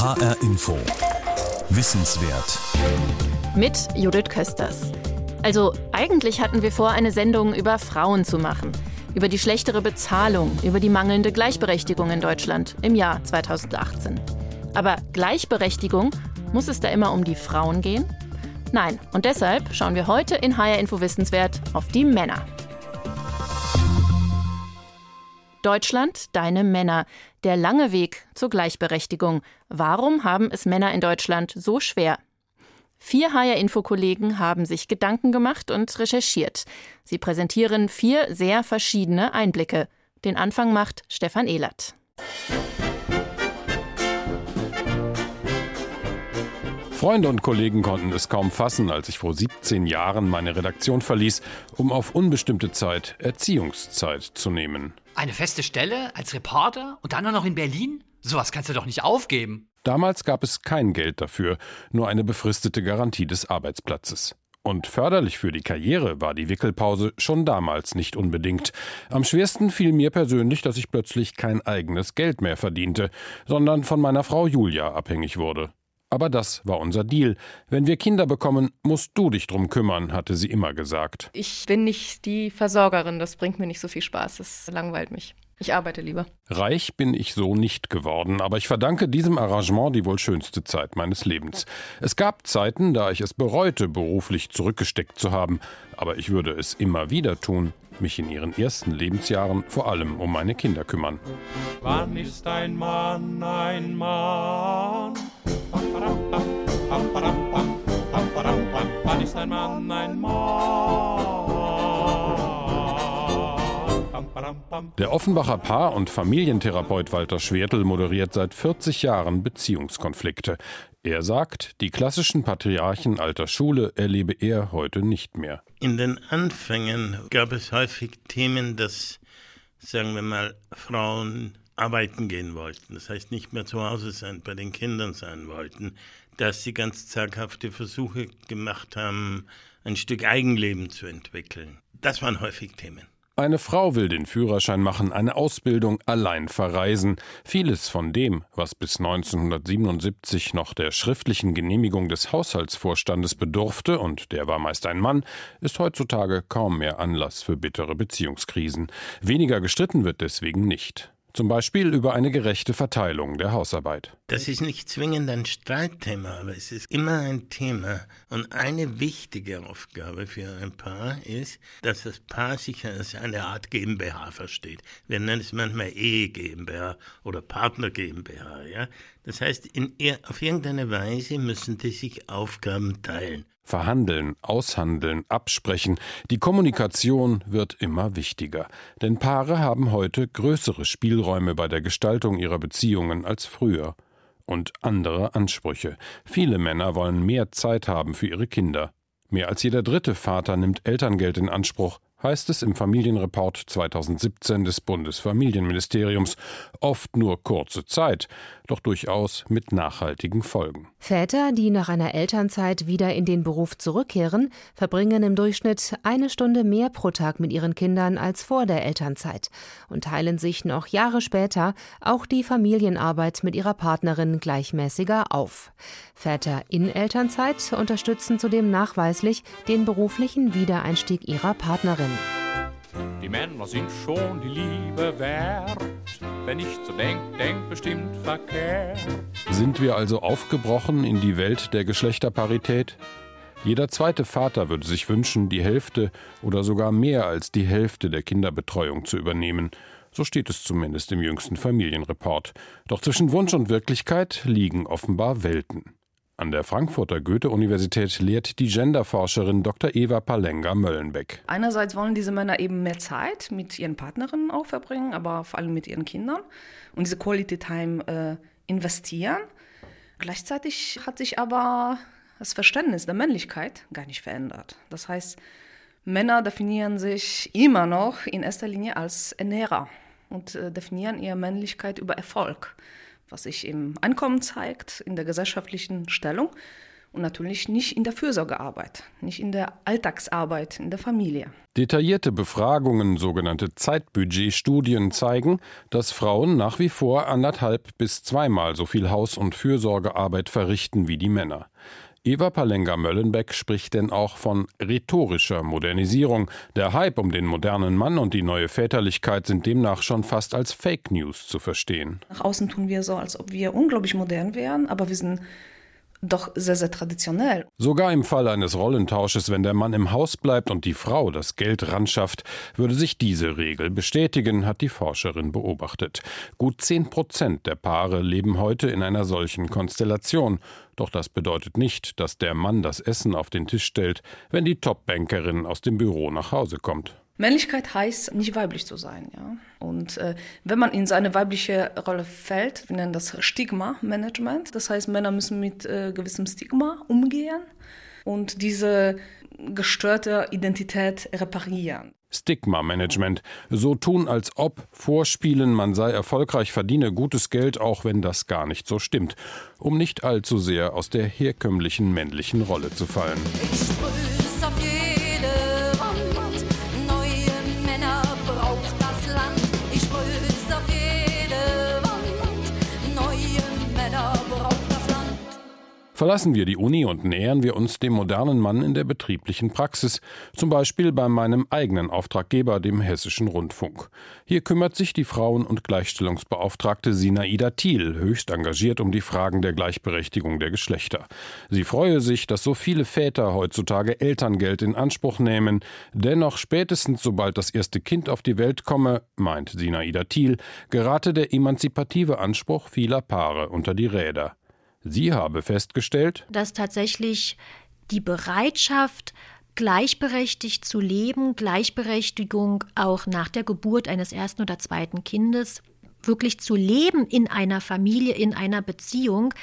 HR Info. Wissenswert. Mit Judith Kösters. Also eigentlich hatten wir vor, eine Sendung über Frauen zu machen. Über die schlechtere Bezahlung, über die mangelnde Gleichberechtigung in Deutschland im Jahr 2018. Aber Gleichberechtigung, muss es da immer um die Frauen gehen? Nein, und deshalb schauen wir heute in HR Info Wissenswert auf die Männer. Deutschland, deine Männer. Der lange Weg zur Gleichberechtigung. Warum haben es Männer in Deutschland so schwer? Vier HR-Info-Kollegen haben sich Gedanken gemacht und recherchiert. Sie präsentieren vier sehr verschiedene Einblicke. Den Anfang macht Stefan Ehlert. Freunde und Kollegen konnten es kaum fassen, als ich vor 17 Jahren meine Redaktion verließ, um auf unbestimmte Zeit Erziehungszeit zu nehmen. Eine feste Stelle als Reporter und dann nur noch in Berlin? Sowas kannst du doch nicht aufgeben. Damals gab es kein Geld dafür, nur eine befristete Garantie des Arbeitsplatzes. Und förderlich für die Karriere war die Wickelpause schon damals nicht unbedingt. Am schwersten fiel mir persönlich, dass ich plötzlich kein eigenes Geld mehr verdiente, sondern von meiner Frau Julia abhängig wurde. Aber das war unser Deal. Wenn wir Kinder bekommen, musst du dich drum kümmern, hatte sie immer gesagt. Ich bin nicht die Versorgerin, das bringt mir nicht so viel Spaß, es langweilt mich. Ich arbeite lieber. Reich bin ich so nicht geworden, aber ich verdanke diesem Arrangement die wohl schönste Zeit meines Lebens. Es gab Zeiten, da ich es bereute, beruflich zurückgesteckt zu haben, aber ich würde es immer wieder tun, mich in ihren ersten Lebensjahren vor allem um meine Kinder kümmern. Wann ist ein Mann ein Mann? Wann ist ein Mann ein Mann? Der Offenbacher Paar- und Familientherapeut Walter Schwertl moderiert seit 40 Jahren Beziehungskonflikte. Er sagt, die klassischen Patriarchen alter Schule erlebe er heute nicht mehr. In den Anfängen gab es häufig Themen, dass, sagen wir mal, Frauen arbeiten gehen wollten, das heißt nicht mehr zu Hause sein, bei den Kindern sein wollten, dass sie ganz zaghafte Versuche gemacht haben, ein Stück Eigenleben zu entwickeln. Das waren häufig Themen. Eine Frau will den Führerschein machen, eine Ausbildung allein verreisen. Vieles von dem, was bis 1977 noch der schriftlichen Genehmigung des Haushaltsvorstandes bedurfte, und der war meist ein Mann, ist heutzutage kaum mehr Anlass für bittere Beziehungskrisen. Weniger gestritten wird deswegen nicht. Zum Beispiel über eine gerechte Verteilung der Hausarbeit. Das ist nicht zwingend ein Streitthema, aber es ist immer ein Thema. Und eine wichtige Aufgabe für ein Paar ist, dass das Paar sich als eine Art GmbH versteht. Wir nennen es manchmal Ehe GmbH oder Partner GmbH. Ja? Das heißt, in, auf irgendeine Weise müssen die sich Aufgaben teilen. Verhandeln, aushandeln, absprechen. Die Kommunikation wird immer wichtiger. Denn Paare haben heute größere Spielräume bei der Gestaltung ihrer Beziehungen als früher. Und andere Ansprüche. Viele Männer wollen mehr Zeit haben für ihre Kinder. Mehr als jeder dritte Vater nimmt Elterngeld in Anspruch, heißt es im Familienreport 2017 des Bundesfamilienministeriums. Oft nur kurze Zeit, doch durchaus mit nachhaltigen Folgen. Väter, die nach einer Elternzeit wieder in den Beruf zurückkehren, verbringen im Durchschnitt eine Stunde mehr pro Tag mit ihren Kindern als vor der Elternzeit und teilen sich noch Jahre später auch die Familienarbeit mit ihrer Partnerin gleichmäßiger auf. Väter in Elternzeit unterstützen zudem nachweislich den beruflichen Wiedereinstieg ihrer Partnerin. Die Männer sind schon die Liebe wert. Wenn ich so denk, denk bestimmt verkehrt. Sind wir also aufgebrochen in die Welt der Geschlechterparität? Jeder zweite Vater würde sich wünschen, die Hälfte oder sogar mehr als die Hälfte der Kinderbetreuung zu übernehmen. So steht es zumindest im jüngsten Familienreport. Doch zwischen Wunsch und Wirklichkeit liegen offenbar Welten. An der Frankfurter Goethe-Universität lehrt die Genderforscherin Dr. Eva Palenga-Möllenbeck. Einerseits wollen diese Männer eben mehr Zeit mit ihren Partnerinnen auch verbringen, aber vor allem mit ihren Kindern und diese Quality Time äh, investieren. Gleichzeitig hat sich aber das Verständnis der Männlichkeit gar nicht verändert. Das heißt, Männer definieren sich immer noch in erster Linie als Ernährer und äh, definieren ihre Männlichkeit über Erfolg was sich im Einkommen zeigt, in der gesellschaftlichen Stellung Und natürlich nicht in der Fürsorgearbeit, nicht in der Alltagsarbeit in der Familie. Detaillierte Befragungen, sogenannte Zeitbudgetstudien zeigen, dass Frauen nach wie vor anderthalb bis zweimal so viel Haus- und Fürsorgearbeit verrichten wie die Männer. Eva Palenga-Möllenbeck spricht denn auch von rhetorischer Modernisierung. Der Hype um den modernen Mann und die neue Väterlichkeit sind demnach schon fast als Fake News zu verstehen. Nach außen tun wir so, als ob wir unglaublich modern wären, aber wir sind doch sehr, sehr traditionell. Sogar im Fall eines Rollentausches, wenn der Mann im Haus bleibt und die Frau das Geld ranschafft, würde sich diese Regel bestätigen, hat die Forscherin beobachtet. Gut zehn Prozent der Paare leben heute in einer solchen Konstellation. Doch das bedeutet nicht, dass der Mann das Essen auf den Tisch stellt, wenn die Top-Bankerin aus dem Büro nach Hause kommt. Männlichkeit heißt, nicht weiblich zu sein. Ja? Und äh, wenn man in seine weibliche Rolle fällt, wir nennen das Stigma-Management. Das heißt, Männer müssen mit äh, gewissem Stigma umgehen und diese gestörte Identität reparieren. Stigma-Management. So tun, als ob, vorspielen, man sei erfolgreich, verdiene gutes Geld, auch wenn das gar nicht so stimmt, um nicht allzu sehr aus der herkömmlichen männlichen Rolle zu fallen. Verlassen wir die Uni und nähern wir uns dem modernen Mann in der betrieblichen Praxis, zum Beispiel bei meinem eigenen Auftraggeber, dem Hessischen Rundfunk. Hier kümmert sich die Frauen- und Gleichstellungsbeauftragte Sinaida Thiel höchst engagiert um die Fragen der Gleichberechtigung der Geschlechter. Sie freue sich, dass so viele Väter heutzutage Elterngeld in Anspruch nehmen. Dennoch spätestens sobald das erste Kind auf die Welt komme, meint Sinaida Thiel, gerate der emanzipative Anspruch vieler Paare unter die Räder. Sie habe festgestellt, dass tatsächlich die Bereitschaft, gleichberechtigt zu leben, Gleichberechtigung auch nach der Geburt eines ersten oder zweiten Kindes, wirklich zu leben in einer Familie, in einer Beziehung,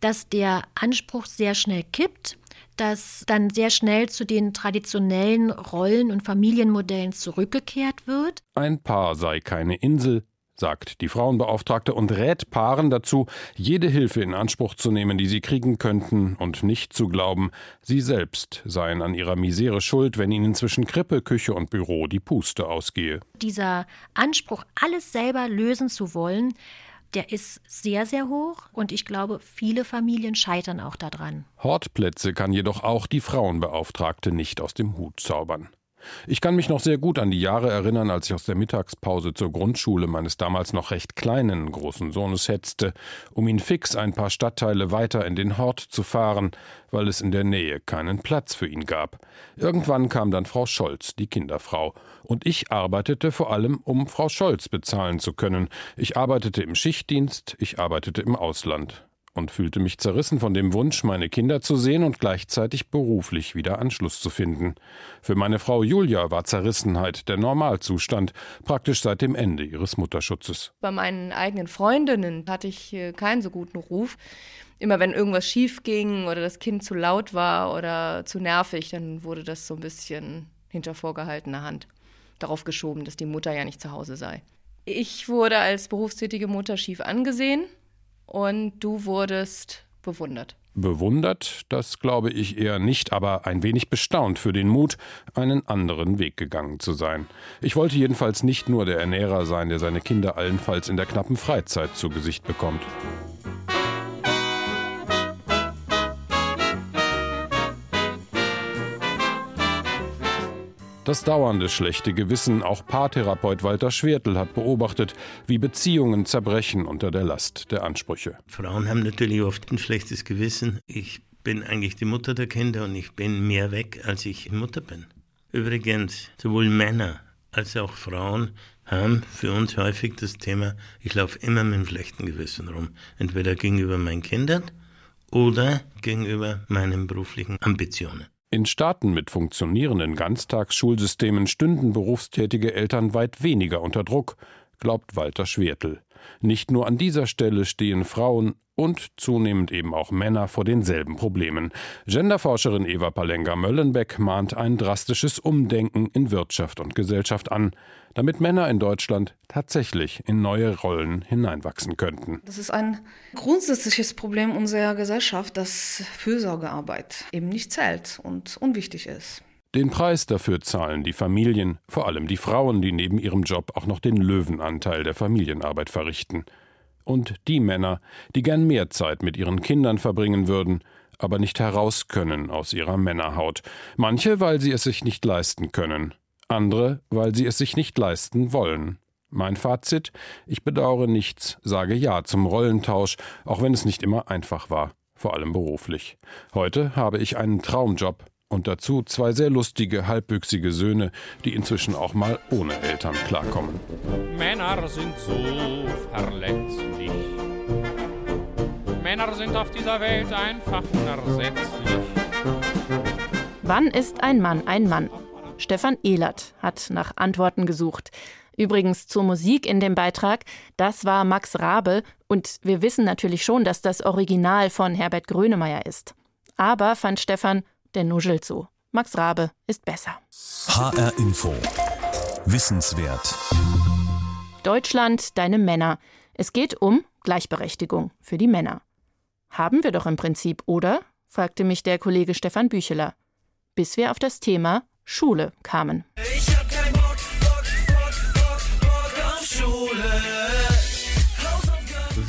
dass der Anspruch sehr schnell kippt, dass dann sehr schnell zu den traditionellen Rollen und Familienmodellen zurückgekehrt wird. ein Paar sei keine Insel, sagt die Frauenbeauftragte und rät Paaren dazu, jede Hilfe in Anspruch zu nehmen, die sie kriegen könnten, und nicht zu glauben, sie selbst seien an ihrer Misere schuld, wenn ihnen zwischen Krippe, Küche und Büro die Puste ausgehe. Dieser Anspruch, alles selber lösen zu wollen, der ist sehr, sehr hoch und ich glaube, viele Familien scheitern auch daran. Hortplätze kann jedoch auch die Frauenbeauftragte nicht aus dem Hut zaubern. Ich kann mich noch sehr gut an die Jahre erinnern, als ich aus der Mittagspause zur Grundschule meines damals noch recht kleinen großen Sohnes hetzte, um ihn fix ein paar Stadtteile weiter in den Hort zu fahren, weil es in der Nähe keinen Platz für ihn gab. Irgendwann kam dann Frau Scholz, die Kinderfrau, und ich arbeitete vor allem, um Frau Scholz bezahlen zu können. Ich arbeitete im Schichtdienst, ich arbeitete im Ausland und fühlte mich zerrissen von dem Wunsch, meine Kinder zu sehen und gleichzeitig beruflich wieder Anschluss zu finden. Für meine Frau Julia war Zerrissenheit der Normalzustand, praktisch seit dem Ende ihres Mutterschutzes. Bei meinen eigenen Freundinnen hatte ich äh, keinen so guten Ruf. Immer wenn irgendwas schief ging oder das Kind zu laut war oder zu nervig, dann wurde das so ein bisschen hinter vorgehaltener Hand darauf geschoben, dass die Mutter ja nicht zu Hause sei. Ich wurde als berufstätige Mutter schief angesehen und du wurdest bewundert. Bewundert, das glaube ich eher nicht, aber ein wenig bestaunt für den Mut, einen anderen Weg gegangen zu sein. Ich wollte jedenfalls nicht nur der Ernährer sein, der seine Kinder allenfalls in der knappen Freizeit zu Gesicht bekommt. Das dauernde schlechte Gewissen, auch Paartherapeut Walter Schwertl hat beobachtet, wie Beziehungen zerbrechen unter der Last der Ansprüche. Frauen haben natürlich oft ein schlechtes Gewissen. Ich bin eigentlich die Mutter der Kinder und ich bin mehr weg, als ich Mutter bin. Übrigens, sowohl Männer als auch Frauen haben für uns häufig das Thema, ich laufe immer mit einem schlechten Gewissen rum. Entweder gegenüber meinen Kindern oder gegenüber meinen beruflichen Ambitionen. In Staaten mit funktionierenden Ganztagsschulsystemen stünden berufstätige Eltern weit weniger unter Druck, glaubt Walter Schwertl. Nicht nur an dieser Stelle stehen Frauen und zunehmend eben auch Männer vor denselben Problemen. Genderforscherin Eva Palenga-Möllenbeck mahnt ein drastisches Umdenken in Wirtschaft und Gesellschaft an, damit Männer in Deutschland tatsächlich in neue Rollen hineinwachsen könnten. Das ist ein grundsätzliches Problem unserer Gesellschaft, dass Fürsorgearbeit eben nicht zählt und unwichtig ist. Den Preis dafür zahlen die Familien, vor allem die Frauen, die neben ihrem Job auch noch den Löwenanteil der Familienarbeit verrichten. Und die Männer, die gern mehr Zeit mit ihren Kindern verbringen würden, aber nicht heraus können aus ihrer Männerhaut. Manche, weil sie es sich nicht leisten können, andere, weil sie es sich nicht leisten wollen. Mein Fazit, ich bedauere nichts, sage Ja zum Rollentausch, auch wenn es nicht immer einfach war, vor allem beruflich. Heute habe ich einen Traumjob, und dazu zwei sehr lustige, halbwüchsige Söhne, die inzwischen auch mal ohne Eltern klarkommen. Männer sind so verletzlich. Männer sind auf dieser Welt einfach unersetzlich. Wann ist ein Mann ein Mann? Stefan Ehlert hat nach Antworten gesucht. Übrigens zur Musik in dem Beitrag, das war Max Rabe und wir wissen natürlich schon, dass das Original von Herbert Grönemeyer ist. Aber, fand Stefan, der nuschelt so. Max Rabe ist besser. HR Info. Wissenswert. Deutschland, deine Männer. Es geht um Gleichberechtigung für die Männer. Haben wir doch im Prinzip, oder? fragte mich der Kollege Stefan Bücheler. Bis wir auf das Thema Schule kamen. Ich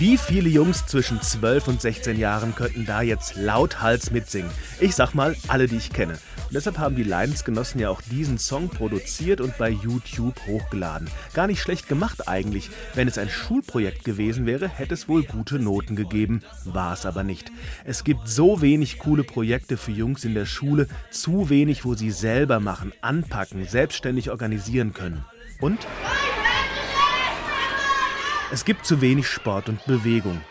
Wie viele Jungs zwischen 12 und 16 Jahren könnten da jetzt lauthals mitsingen? Ich sag mal, alle, die ich kenne. Und deshalb haben die Leidensgenossen ja auch diesen Song produziert und bei YouTube hochgeladen. Gar nicht schlecht gemacht eigentlich. Wenn es ein Schulprojekt gewesen wäre, hätte es wohl gute Noten gegeben. War es aber nicht. Es gibt so wenig coole Projekte für Jungs in der Schule, zu wenig, wo sie selber machen, anpacken, selbstständig organisieren können. Und? Es gibt zu wenig Sport und Bewegung.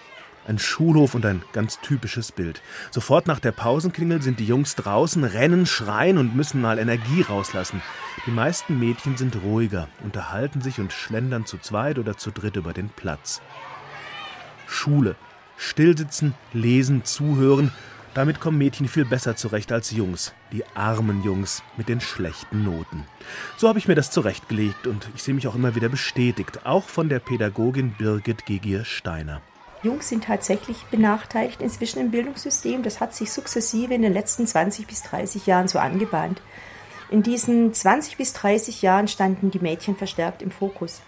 Ein Schulhof und ein ganz typisches Bild. Sofort nach der Pausenklingel sind die Jungs draußen, rennen, schreien und müssen mal Energie rauslassen. Die meisten Mädchen sind ruhiger, unterhalten sich und schlendern zu zweit oder zu dritt über den Platz. Schule. Stillsitzen, lesen, zuhören. Damit kommen Mädchen viel besser zurecht als Jungs. Die armen Jungs mit den schlechten Noten. So habe ich mir das zurechtgelegt und ich sehe mich auch immer wieder bestätigt, auch von der Pädagogin Birgit Gigier-Steiner. Jungs sind tatsächlich benachteiligt inzwischen im Bildungssystem. Das hat sich sukzessive in den letzten 20 bis 30 Jahren so angebahnt. In diesen 20 bis 30 Jahren standen die Mädchen verstärkt im Fokus.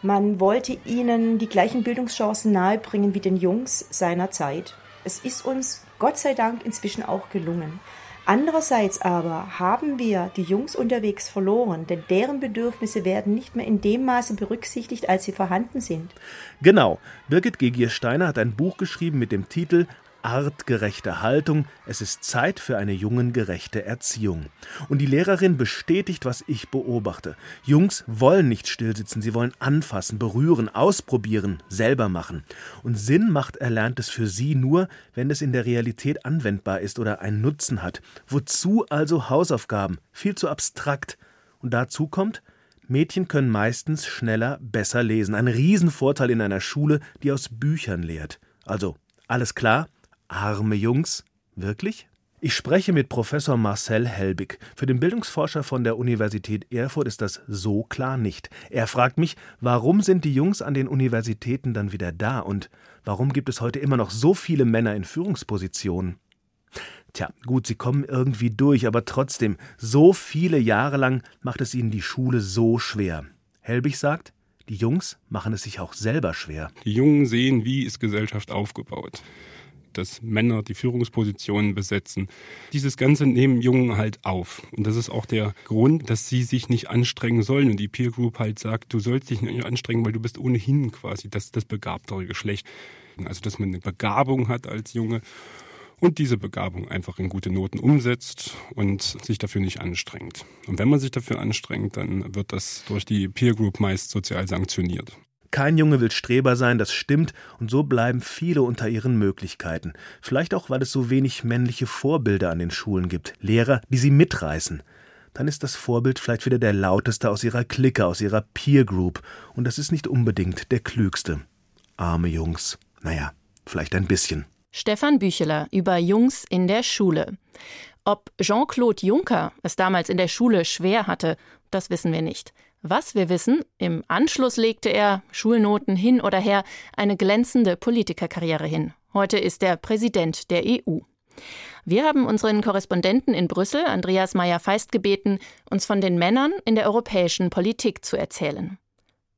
Man wollte ihnen die gleichen Bildungschancen nahebringen wie den Jungs seiner Zeit. Es ist uns Gott sei Dank inzwischen auch gelungen. Andererseits aber haben wir die Jungs unterwegs verloren, denn deren Bedürfnisse werden nicht mehr in dem Maße berücksichtigt, als sie vorhanden sind. Genau. Birgit Gegier-Steiner hat ein Buch geschrieben mit dem Titel artgerechte Haltung, es ist Zeit für eine jungengerechte Erziehung. Und die Lehrerin bestätigt, was ich beobachte. Jungs wollen nicht stillsitzen, sie wollen anfassen, berühren, ausprobieren, selber machen. Und Sinn macht Erlerntes für sie nur, wenn es in der Realität anwendbar ist oder einen Nutzen hat. Wozu also Hausaufgaben? Viel zu abstrakt. Und dazu kommt, Mädchen können meistens schneller, besser lesen. Ein Riesenvorteil in einer Schule, die aus Büchern lehrt. Also, alles klar? Arme Jungs? Wirklich? Ich spreche mit Professor Marcel Helbig. Für den Bildungsforscher von der Universität Erfurt ist das so klar nicht. Er fragt mich, warum sind die Jungs an den Universitäten dann wieder da und warum gibt es heute immer noch so viele Männer in Führungspositionen? Tja, gut, sie kommen irgendwie durch, aber trotzdem, so viele Jahre lang macht es ihnen die Schule so schwer. Helbig sagt, die Jungs machen es sich auch selber schwer. Die Jungen sehen, wie ist Gesellschaft aufgebaut dass Männer die Führungspositionen besetzen. Dieses Ganze nehmen Jungen halt auf. Und das ist auch der Grund, dass sie sich nicht anstrengen sollen. Und die Peer Group halt sagt, du sollst dich nicht anstrengen, weil du bist ohnehin quasi das, das begabtere Geschlecht. Also, dass man eine Begabung hat als Junge und diese Begabung einfach in gute Noten umsetzt und sich dafür nicht anstrengt. Und wenn man sich dafür anstrengt, dann wird das durch die Peer Group meist sozial sanktioniert. Kein Junge will Streber sein, das stimmt, und so bleiben viele unter ihren Möglichkeiten. Vielleicht auch, weil es so wenig männliche Vorbilder an den Schulen gibt, Lehrer, die sie mitreißen. Dann ist das Vorbild vielleicht wieder der lauteste aus ihrer Clique, aus ihrer Peer Group, und das ist nicht unbedingt der klügste. Arme Jungs. Naja, vielleicht ein bisschen. Stefan Bücheler über Jungs in der Schule. Ob Jean-Claude Juncker es damals in der Schule schwer hatte, das wissen wir nicht. Was wir wissen, im Anschluss legte er, Schulnoten hin oder her, eine glänzende Politikerkarriere hin. Heute ist er Präsident der EU. Wir haben unseren Korrespondenten in Brüssel, Andreas Meyer-Feist, gebeten, uns von den Männern in der europäischen Politik zu erzählen.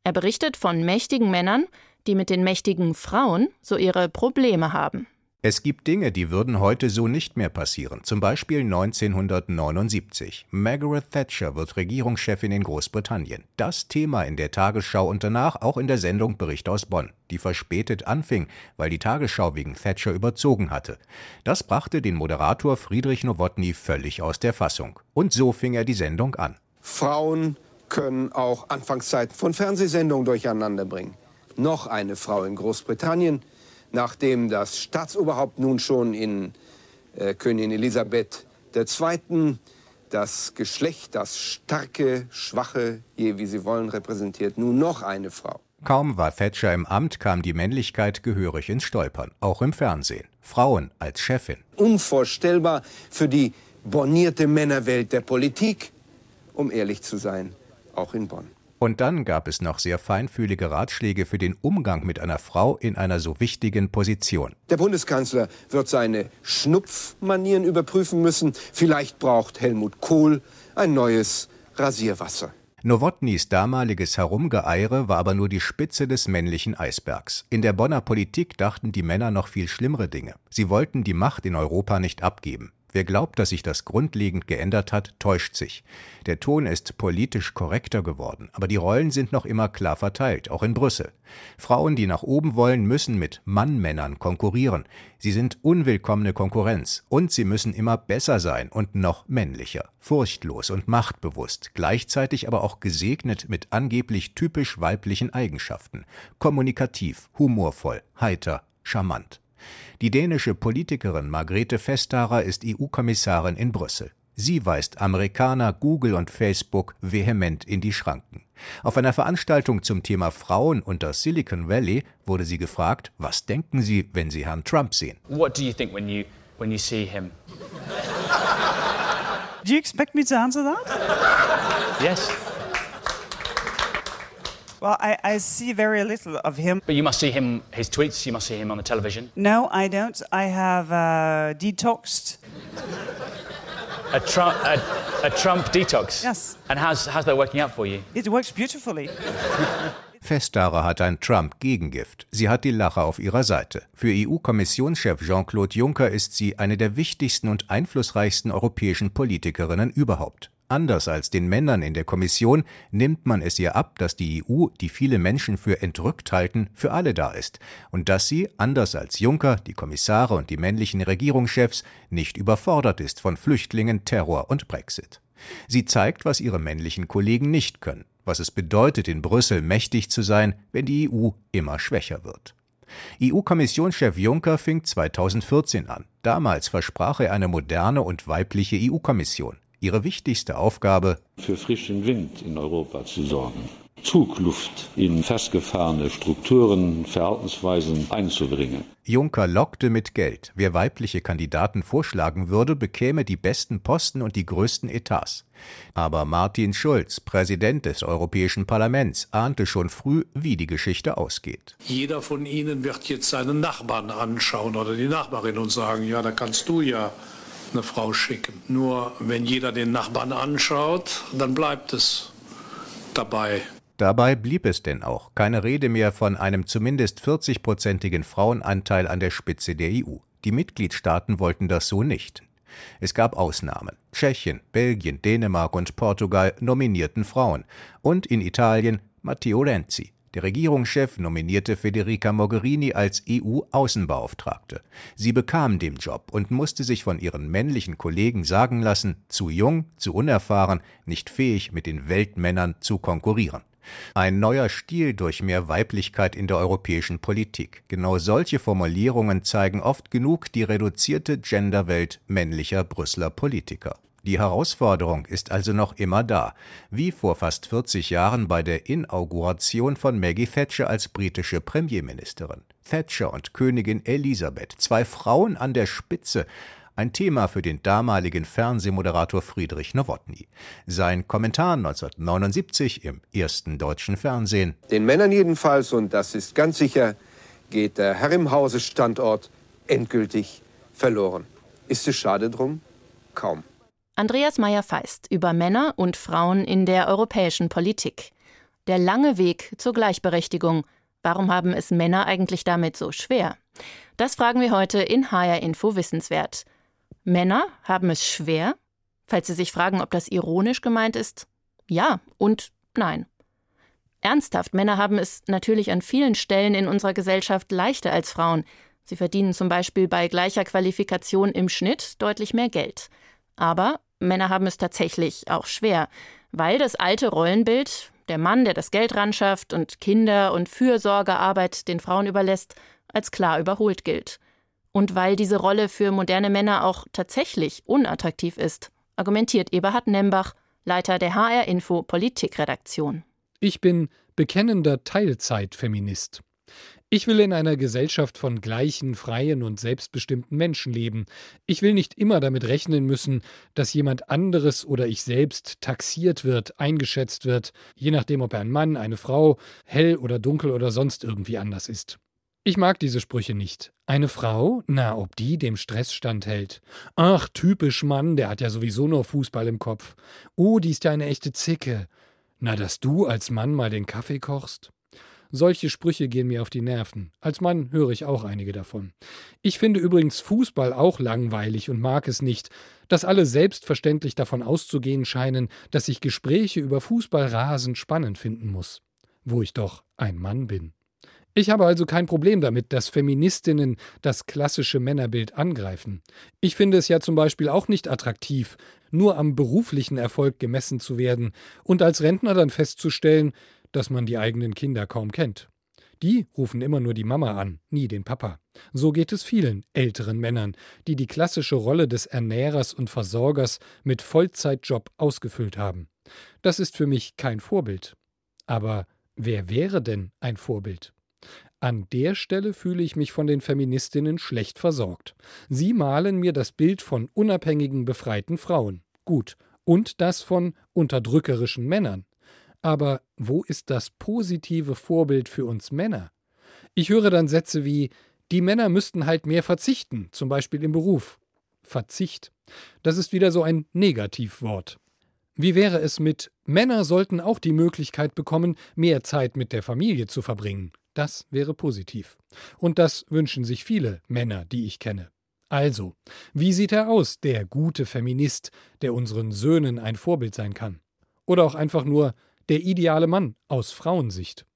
Er berichtet von mächtigen Männern, die mit den mächtigen Frauen so ihre Probleme haben. Es gibt Dinge, die würden heute so nicht mehr passieren. Zum Beispiel 1979. Margaret Thatcher wird Regierungschefin in Großbritannien. Das Thema in der Tagesschau und danach auch in der Sendung Bericht aus Bonn, die verspätet anfing, weil die Tagesschau wegen Thatcher überzogen hatte. Das brachte den Moderator Friedrich Nowotny völlig aus der Fassung. Und so fing er die Sendung an. Frauen können auch Anfangszeiten von Fernsehsendungen durcheinander bringen. Noch eine Frau in Großbritannien nachdem das Staatsoberhaupt nun schon in äh, Königin Elisabeth II. das Geschlecht, das starke, schwache, je wie Sie wollen, repräsentiert, nun noch eine Frau. Kaum war Thatcher im Amt, kam die Männlichkeit gehörig ins Stolpern, auch im Fernsehen. Frauen als Chefin. Unvorstellbar für die bornierte Männerwelt der Politik, um ehrlich zu sein, auch in Bonn. Und dann gab es noch sehr feinfühlige Ratschläge für den Umgang mit einer Frau in einer so wichtigen Position. Der Bundeskanzler wird seine Schnupfmanieren überprüfen müssen. Vielleicht braucht Helmut Kohl ein neues Rasierwasser. Nowotnys damaliges Herumgeeire war aber nur die Spitze des männlichen Eisbergs. In der Bonner Politik dachten die Männer noch viel schlimmere Dinge. Sie wollten die Macht in Europa nicht abgeben. Wer glaubt, dass sich das grundlegend geändert hat, täuscht sich. Der Ton ist politisch korrekter geworden, aber die Rollen sind noch immer klar verteilt, auch in Brüssel. Frauen, die nach oben wollen, müssen mit Mannmännern konkurrieren. Sie sind unwillkommene Konkurrenz und sie müssen immer besser sein und noch männlicher, furchtlos und machtbewusst, gleichzeitig aber auch gesegnet mit angeblich typisch weiblichen Eigenschaften, kommunikativ, humorvoll, heiter, charmant. Die dänische Politikerin Margrethe Vestager ist EU-Kommissarin in Brüssel. Sie weist Amerikaner, Google und Facebook vehement in die Schranken. Auf einer Veranstaltung zum Thema Frauen und das Silicon Valley wurde sie gefragt, was denken Sie, wenn Sie Herrn Trump sehen? What do you think when you when you see him? Do you expect me to answer that? Yes. Well, I, I see very little of him. But you must see him his tweets, you must see him on the television. No, I don't. I have uh, detoxed. A Trump a, a Trump detox. Yes. And how's how's that working out for you? It works beautifully. Vestager hat ein Trump-Gegengift. Sie hat die Lacher auf ihrer Seite. Für EU-Kommissionschef Jean-Claude Juncker ist sie eine der wichtigsten und einflussreichsten europäischen Politikerinnen überhaupt. Anders als den Männern in der Kommission nimmt man es ihr ab, dass die EU, die viele Menschen für entrückt halten, für alle da ist und dass sie, anders als Juncker, die Kommissare und die männlichen Regierungschefs, nicht überfordert ist von Flüchtlingen, Terror und Brexit. Sie zeigt, was ihre männlichen Kollegen nicht können, was es bedeutet, in Brüssel mächtig zu sein, wenn die EU immer schwächer wird. EU-Kommissionschef Juncker fing 2014 an. Damals versprach er eine moderne und weibliche EU-Kommission. Ihre wichtigste Aufgabe für frischen Wind in Europa zu sorgen, Zugluft in festgefahrene Strukturen, Verhaltensweisen einzubringen. Juncker lockte mit Geld. Wer weibliche Kandidaten vorschlagen würde, bekäme die besten Posten und die größten Etats. Aber Martin Schulz, Präsident des Europäischen Parlaments, ahnte schon früh, wie die Geschichte ausgeht. Jeder von Ihnen wird jetzt seinen Nachbarn anschauen oder die Nachbarin und sagen, ja, da kannst du ja eine Frau schicken. Nur wenn jeder den Nachbarn anschaut, dann bleibt es dabei. Dabei blieb es denn auch. Keine Rede mehr von einem zumindest 40-prozentigen Frauenanteil an der Spitze der EU. Die Mitgliedstaaten wollten das so nicht. Es gab Ausnahmen. Tschechien, Belgien, Dänemark und Portugal nominierten Frauen. Und in Italien Matteo Renzi. Der Regierungschef nominierte Federica Mogherini als EU-Außenbeauftragte. Sie bekam den Job und musste sich von ihren männlichen Kollegen sagen lassen, zu jung, zu unerfahren, nicht fähig, mit den Weltmännern zu konkurrieren. Ein neuer Stil durch mehr Weiblichkeit in der europäischen Politik. Genau solche Formulierungen zeigen oft genug die reduzierte Genderwelt männlicher Brüsseler Politiker. Die Herausforderung ist also noch immer da, wie vor fast 40 Jahren bei der Inauguration von Maggie Thatcher als britische Premierministerin. Thatcher und Königin Elisabeth, zwei Frauen an der Spitze, ein Thema für den damaligen Fernsehmoderator Friedrich Nowotny. Sein Kommentar 1979 im ersten deutschen Fernsehen. Den Männern jedenfalls, und das ist ganz sicher, geht der Herr im Hause Standort endgültig verloren. Ist es schade drum? Kaum. Andreas Meyer-Feist über Männer und Frauen in der europäischen Politik. Der lange Weg zur Gleichberechtigung. Warum haben es Männer eigentlich damit so schwer? Das fragen wir heute in HR Info Wissenswert. Männer haben es schwer? Falls Sie sich fragen, ob das ironisch gemeint ist, ja und nein. Ernsthaft, Männer haben es natürlich an vielen Stellen in unserer Gesellschaft leichter als Frauen. Sie verdienen zum Beispiel bei gleicher Qualifikation im Schnitt deutlich mehr Geld. Aber Männer haben es tatsächlich auch schwer, weil das alte Rollenbild, der Mann, der das Geld ranschafft und Kinder und Fürsorgearbeit den Frauen überlässt, als klar überholt gilt. Und weil diese Rolle für moderne Männer auch tatsächlich unattraktiv ist, argumentiert Eberhard Nembach, Leiter der HR Info Politikredaktion. Ich bin bekennender Teilzeitfeminist. Ich will in einer Gesellschaft von gleichen, freien und selbstbestimmten Menschen leben. Ich will nicht immer damit rechnen müssen, dass jemand anderes oder ich selbst taxiert wird, eingeschätzt wird, je nachdem, ob er ein Mann, eine Frau, hell oder dunkel oder sonst irgendwie anders ist. Ich mag diese Sprüche nicht. Eine Frau? Na, ob die dem Stress standhält. Ach, typisch Mann, der hat ja sowieso nur Fußball im Kopf. Oh, die ist ja eine echte Zicke. Na, dass du als Mann mal den Kaffee kochst? Solche Sprüche gehen mir auf die Nerven. Als Mann höre ich auch einige davon. Ich finde übrigens Fußball auch langweilig und mag es nicht, dass alle selbstverständlich davon auszugehen scheinen, dass ich Gespräche über Fußball rasend spannend finden muss. Wo ich doch ein Mann bin. Ich habe also kein Problem damit, dass Feministinnen das klassische Männerbild angreifen. Ich finde es ja zum Beispiel auch nicht attraktiv, nur am beruflichen Erfolg gemessen zu werden und als Rentner dann festzustellen, dass man die eigenen Kinder kaum kennt. Die rufen immer nur die Mama an, nie den Papa. So geht es vielen älteren Männern, die die klassische Rolle des Ernährers und Versorgers mit Vollzeitjob ausgefüllt haben. Das ist für mich kein Vorbild. Aber wer wäre denn ein Vorbild? An der Stelle fühle ich mich von den Feministinnen schlecht versorgt. Sie malen mir das Bild von unabhängigen, befreiten Frauen. Gut. Und das von unterdrückerischen Männern. Aber wo ist das positive Vorbild für uns Männer? Ich höre dann Sätze wie die Männer müssten halt mehr verzichten, zum Beispiel im Beruf. Verzicht. Das ist wieder so ein Negativwort. Wie wäre es mit Männer sollten auch die Möglichkeit bekommen, mehr Zeit mit der Familie zu verbringen? Das wäre positiv. Und das wünschen sich viele Männer, die ich kenne. Also, wie sieht er aus, der gute Feminist, der unseren Söhnen ein Vorbild sein kann? Oder auch einfach nur der ideale Mann aus Frauensicht?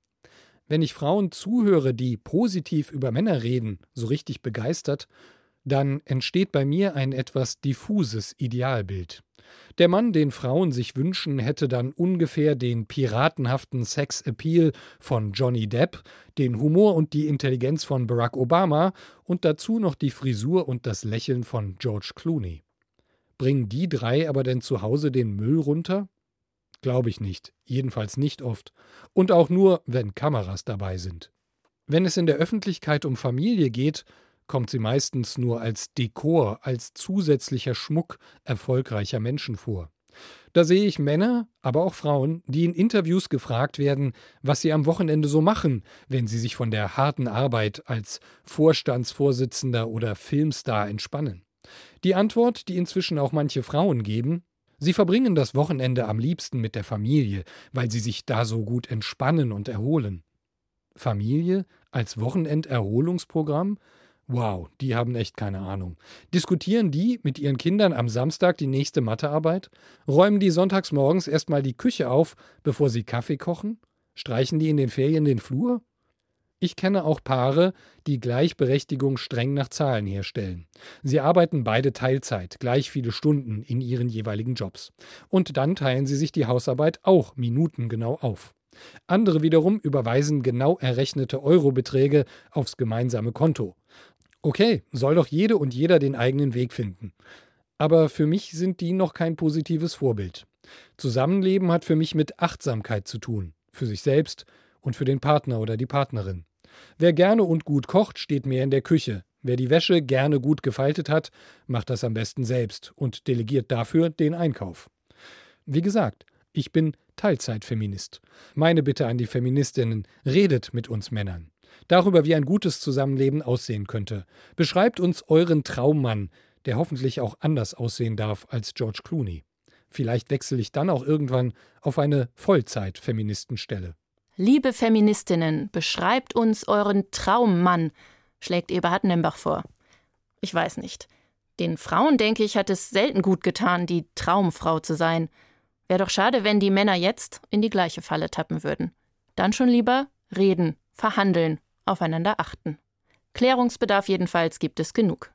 Wenn ich Frauen zuhöre, die positiv über Männer reden, so richtig begeistert, dann entsteht bei mir ein etwas diffuses Idealbild. Der Mann, den Frauen sich wünschen, hätte dann ungefähr den piratenhaften Sex-Appeal von Johnny Depp, den Humor und die Intelligenz von Barack Obama und dazu noch die Frisur und das Lächeln von George Clooney. Bringen die drei aber denn zu Hause den Müll runter? Glaube ich nicht, jedenfalls nicht oft. Und auch nur, wenn Kameras dabei sind. Wenn es in der Öffentlichkeit um Familie geht, kommt sie meistens nur als Dekor, als zusätzlicher Schmuck erfolgreicher Menschen vor. Da sehe ich Männer, aber auch Frauen, die in Interviews gefragt werden, was sie am Wochenende so machen, wenn sie sich von der harten Arbeit als Vorstandsvorsitzender oder Filmstar entspannen. Die Antwort, die inzwischen auch manche Frauen geben, sie verbringen das Wochenende am liebsten mit der Familie, weil sie sich da so gut entspannen und erholen. Familie als Wochenenderholungsprogramm? Wow, die haben echt keine Ahnung. Diskutieren die mit ihren Kindern am Samstag die nächste Mathearbeit? Räumen die sonntags morgens erstmal die Küche auf, bevor sie Kaffee kochen? Streichen die in den Ferien den Flur? Ich kenne auch Paare, die Gleichberechtigung streng nach Zahlen herstellen. Sie arbeiten beide Teilzeit, gleich viele Stunden in ihren jeweiligen Jobs. Und dann teilen sie sich die Hausarbeit auch minutengenau auf. Andere wiederum überweisen genau errechnete Eurobeträge aufs gemeinsame Konto. Okay, soll doch jede und jeder den eigenen Weg finden. Aber für mich sind die noch kein positives Vorbild. Zusammenleben hat für mich mit Achtsamkeit zu tun, für sich selbst und für den Partner oder die Partnerin. Wer gerne und gut kocht, steht mehr in der Küche. Wer die Wäsche gerne gut gefaltet hat, macht das am besten selbst und delegiert dafür den Einkauf. Wie gesagt, ich bin Teilzeitfeminist. Meine Bitte an die Feministinnen, redet mit uns Männern. Darüber, wie ein gutes Zusammenleben aussehen könnte. Beschreibt uns euren Traummann, der hoffentlich auch anders aussehen darf als George Clooney. Vielleicht wechsle ich dann auch irgendwann auf eine Vollzeit-Feministenstelle. Liebe Feministinnen, beschreibt uns euren Traummann, schlägt Eberhard Nembach vor. Ich weiß nicht. Den Frauen, denke ich, hat es selten gut getan, die Traumfrau zu sein. Wäre doch schade, wenn die Männer jetzt in die gleiche Falle tappen würden. Dann schon lieber reden, verhandeln, aufeinander achten. Klärungsbedarf jedenfalls gibt es genug.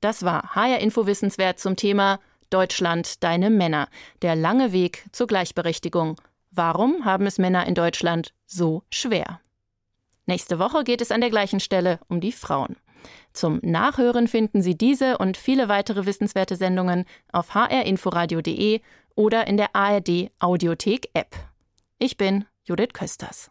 Das war HR Info Wissenswert zum Thema Deutschland, deine Männer. Der lange Weg zur Gleichberechtigung. Warum haben es Männer in Deutschland so schwer? Nächste Woche geht es an der gleichen Stelle um die Frauen. Zum Nachhören finden Sie diese und viele weitere wissenswerte Sendungen auf hrinforadio.de oder in der ARD Audiothek App. Ich bin Judith Kösters.